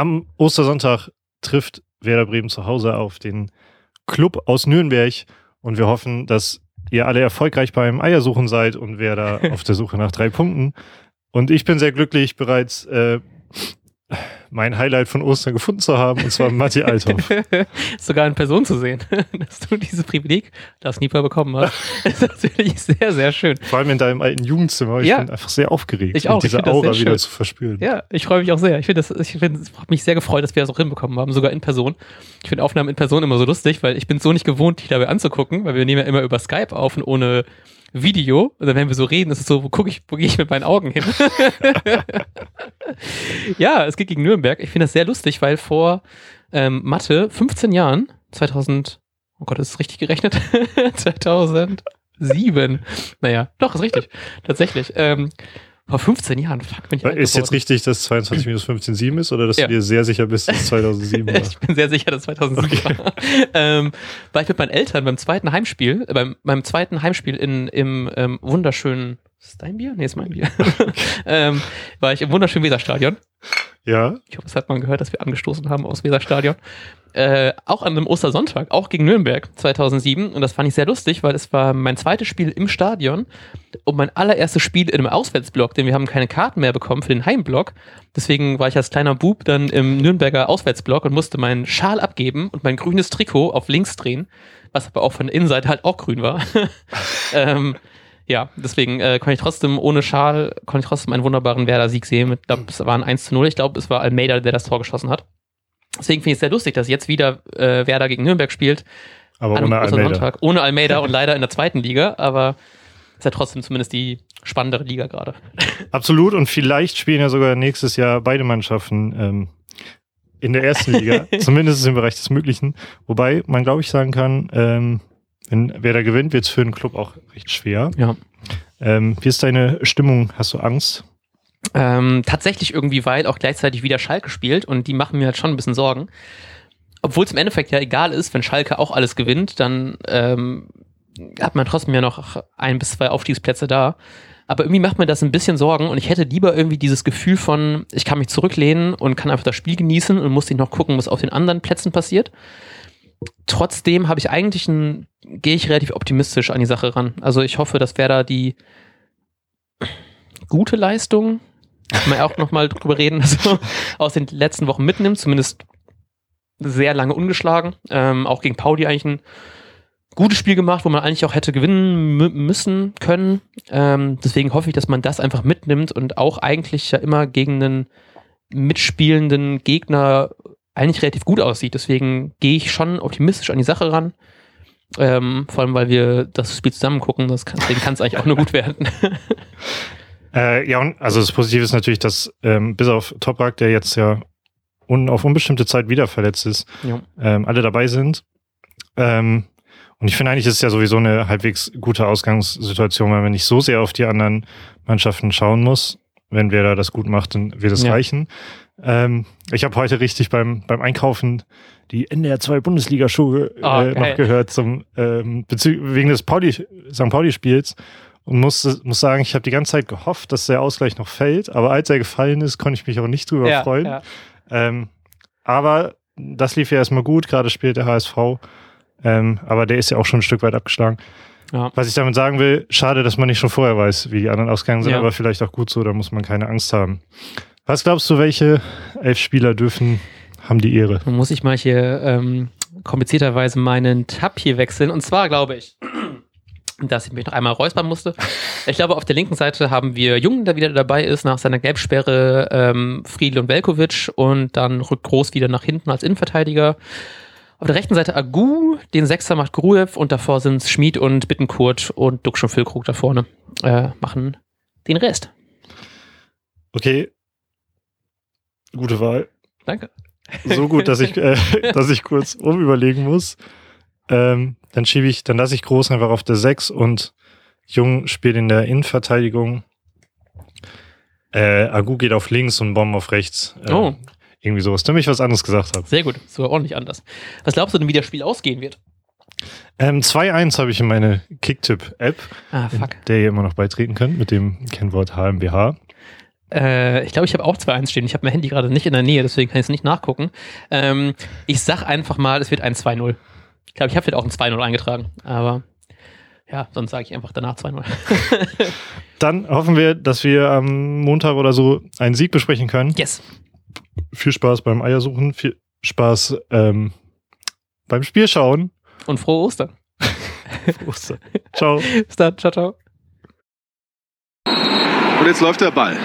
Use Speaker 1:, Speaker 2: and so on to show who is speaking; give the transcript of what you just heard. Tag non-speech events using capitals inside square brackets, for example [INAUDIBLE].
Speaker 1: am Ostersonntag trifft Werder Bremen zu Hause auf den Club aus Nürnberg und wir hoffen, dass ihr alle erfolgreich beim Eiersuchen seid und Werder [LAUGHS] auf der Suche nach drei Punkten. Und ich bin sehr glücklich, bereits äh, mein Highlight von Ostern gefunden zu haben, und zwar Matti Althoff. [LAUGHS]
Speaker 2: Sogar in Person zu sehen, [LAUGHS] dass du dieses Privileg, das Nieper bekommen hast, [LAUGHS] ist natürlich sehr, sehr schön.
Speaker 1: Vor allem in deinem alten Jugendzimmer. Ich
Speaker 2: Ja.
Speaker 1: bin einfach sehr aufgeregt,
Speaker 2: Ich auch,
Speaker 1: diese Aura wieder zu verspüren.
Speaker 2: Ja, ich freue mich auch sehr. Ich finde das, ich finde, es hat mich sehr gefreut, dass wir das auch hinbekommen haben, sogar in Person. Ich finde Aufnahmen in Person immer so lustig, weil ich bin so nicht gewohnt, dich dabei anzugucken, weil wir nehmen ja immer über Skype auf und ohne Video. Und dann, wenn wir so reden, ist es so, wo gucke ich, wo gehe ich mit meinen Augen hin? [LAUGHS] ja, es geht gegen Nürnberg. Ich finde das sehr lustig, weil vor ähm, Mathe 15 Jahren, 2000, oh Gott, ist es richtig gerechnet? [LAUGHS] 2007. Naja, doch, ist richtig. Tatsächlich. Ähm, vor 15 Jahren, fuck, bin ich alt
Speaker 1: Ist jetzt richtig, dass 22 minus 15 7 ist oder dass
Speaker 2: Ja.
Speaker 1: du dir sehr sicher bist, dass es [LAUGHS] 2007 war?
Speaker 2: Ich bin sehr sicher, dass 2007 war. Ähm, war ich mit meinen Eltern beim zweiten Heimspiel, äh, beim, beim zweiten Heimspiel in, im ähm, wunderschönen ist dein Bier? Nee, ist mein Bier. [LAUGHS] [LAUGHS] ähm, war ich im wunderschönen Weserstadion.
Speaker 1: Ja,
Speaker 2: Ich hoffe, es hat man gehört, dass wir angestoßen haben aus Weserstadion. Äh, auch an einem Ostersonntag, auch gegen Nürnberg 2007. Und das fand ich sehr lustig, weil es war mein zweites Spiel im Stadion und mein allererstes Spiel in einem Auswärtsblock, denn wir haben keine Karten mehr bekommen für den Heimblock. Deswegen war ich als kleiner Bub dann im Nürnberger Auswärtsblock und musste meinen Schal abgeben und mein grünes Trikot auf links drehen, was aber auch von der Innenseite halt auch grün war. [LAUGHS] ähm, ja, deswegen äh, konnte ich trotzdem ohne Schal, konnte ich trotzdem einen wunderbaren Werder-Sieg sehen. Mit, glaub, es war ein 1 zu 0. Ich glaube, es war Almeida, der das Tor geschossen hat. Deswegen finde ich es sehr lustig, dass jetzt wieder äh, Werder gegen Nürnberg spielt.
Speaker 1: aber ohne Almeida.
Speaker 2: Sonntag. Ohne Almeida [LAUGHS] und leider in der zweiten Liga, aber ist ja trotzdem zumindest die spannendere Liga gerade. [LAUGHS]
Speaker 1: Absolut und vielleicht spielen ja sogar nächstes Jahr beide Mannschaften ähm, in der ersten Liga, [LAUGHS] zumindest im Bereich des Möglichen. Wobei man, glaube ich, sagen kann, ähm, wenn wer da gewinnt, wird es für den Club auch recht schwer.
Speaker 2: Ja.
Speaker 1: Ähm, wie ist deine Stimmung? Hast du Angst?
Speaker 2: Ähm, tatsächlich irgendwie, weil auch gleichzeitig wieder Schalke spielt und die machen mir halt schon ein bisschen Sorgen. Obwohl es im Endeffekt ja egal ist, wenn Schalke auch alles gewinnt, dann ähm, hat man trotzdem ja noch ein bis zwei Aufstiegsplätze da. Aber irgendwie macht mir das ein bisschen Sorgen und ich hätte lieber irgendwie dieses Gefühl von, ich kann mich zurücklehnen und kann einfach das Spiel genießen und muss nicht noch gucken, was auf den anderen Plätzen passiert. Trotzdem habe ich eigentlich ein, gehe ich relativ optimistisch an die Sache ran. Also ich hoffe, dass Werder die gute Leistung, kann man auch nochmal drüber reden, [LAUGHS] also aus den letzten Wochen mitnimmt, zumindest sehr lange ungeschlagen. Ähm, auch gegen Pauli eigentlich ein gutes Spiel gemacht, wo man eigentlich auch hätte gewinnen mü- müssen können. Ähm, deswegen hoffe ich, dass man das einfach mitnimmt und auch eigentlich ja immer gegen einen mitspielenden Gegner eigentlich relativ gut aussieht. Deswegen gehe ich schon optimistisch an die Sache ran. Ähm, vor allem, weil wir das Spiel zusammen gucken. Das kann, deswegen kann es eigentlich auch nur gut werden. [LAUGHS]
Speaker 1: Äh, ja, und also das Positive ist natürlich, dass ähm, bis auf Toprak, der jetzt ja un auf unbestimmte Zeit wieder verletzt ist,
Speaker 2: Ja.
Speaker 1: ähm, alle dabei sind. Ähm, und ich finde eigentlich, ist es ja sowieso eine halbwegs gute Ausgangssituation, weil man nicht so sehr auf die anderen Mannschaften schauen muss. Wenn wer da das gut macht, dann wird es
Speaker 2: Ja.
Speaker 1: reichen. Ähm, ich habe heute richtig beim, beim Einkaufen die NDR 2 Bundesliga-Schuhe
Speaker 2: Ah,
Speaker 1: äh,
Speaker 2: geil.
Speaker 1: noch gehört zum ähm, wegen des Pauli, St. Pauli-Spiels und muss, muss sagen, ich habe die ganze Zeit gehofft, dass der Ausgleich noch fällt, aber als er gefallen ist, konnte ich mich auch nicht drüber
Speaker 2: Ja,
Speaker 1: freuen.
Speaker 2: ja.
Speaker 1: Ähm, aber das lief ja erstmal gut, gerade spielt der HSV. Ähm, aber der ist ja auch schon ein Stück weit abgeschlagen.
Speaker 2: Ja.
Speaker 1: Was ich damit sagen will, schade, dass man nicht schon vorher weiß, wie die anderen ausgegangen sind,
Speaker 2: Ja.
Speaker 1: aber vielleicht auch gut so, da muss man keine Angst haben. Was glaubst du, welche elf Spieler dürfen, haben die Ehre?
Speaker 2: Nun muss ich mal hier ähm, komplizierterweise meinen Tab hier wechseln. Und zwar glaube ich, dass ich mich noch einmal räuspern musste. Ich glaube, auf der linken Seite haben wir Jung, der wieder dabei ist, nach seiner Gelbsperre ähm, Friedel und Velkovic und dann rückt Groß wieder nach hinten als Innenverteidiger. Auf der rechten Seite Agu, den Sechser macht Gruev und davor sind Schmid und Bittenkurt und Duxch und Füllkrug da vorne äh, machen den Rest.
Speaker 1: Okay. Gute Wahl.
Speaker 2: Danke.
Speaker 1: So gut, dass ich, äh, [LAUGHS] dass ich kurz umüberlegen muss. Ähm, dann schiebe ich, dann lasse ich Groß einfach auf der 6 und Jung spielt in der Innenverteidigung. Äh, Agu geht auf links und Bomb auf rechts. Äh,
Speaker 2: Oh.
Speaker 1: Irgendwie sowas, damit ich was anderes gesagt habe.
Speaker 2: Sehr gut, sogar ordentlich anders. Was glaubst du denn, wie das Spiel ausgehen wird?
Speaker 1: Ähm, 2-1 habe ich in meine Kicktipp-App,
Speaker 2: Ah,
Speaker 1: der ihr immer noch beitreten könnt, mit dem Kennwort HMBH.
Speaker 2: Äh, ich glaube, ich habe auch 2-1 stehen. Ich habe mein Handy gerade nicht in der Nähe, deswegen kann ich es nicht nachgucken. Ähm, ich sag einfach mal, es wird ein 2-0. Ich glaube, ich habe jetzt auch ein 2-0 eingetragen, aber ja, sonst sage ich einfach danach 2-0. [LAUGHS]
Speaker 1: Dann hoffen wir, dass wir am Montag oder so einen Sieg besprechen können.
Speaker 2: yes.
Speaker 1: Viel Spaß beim Eiersuchen, viel Spaß ähm, beim Spielschauen.
Speaker 2: Und [LAUGHS] frohe Ostern.
Speaker 1: Ciao.
Speaker 2: Bis dann. Ciao, ciao.
Speaker 3: Und jetzt läuft der Ball.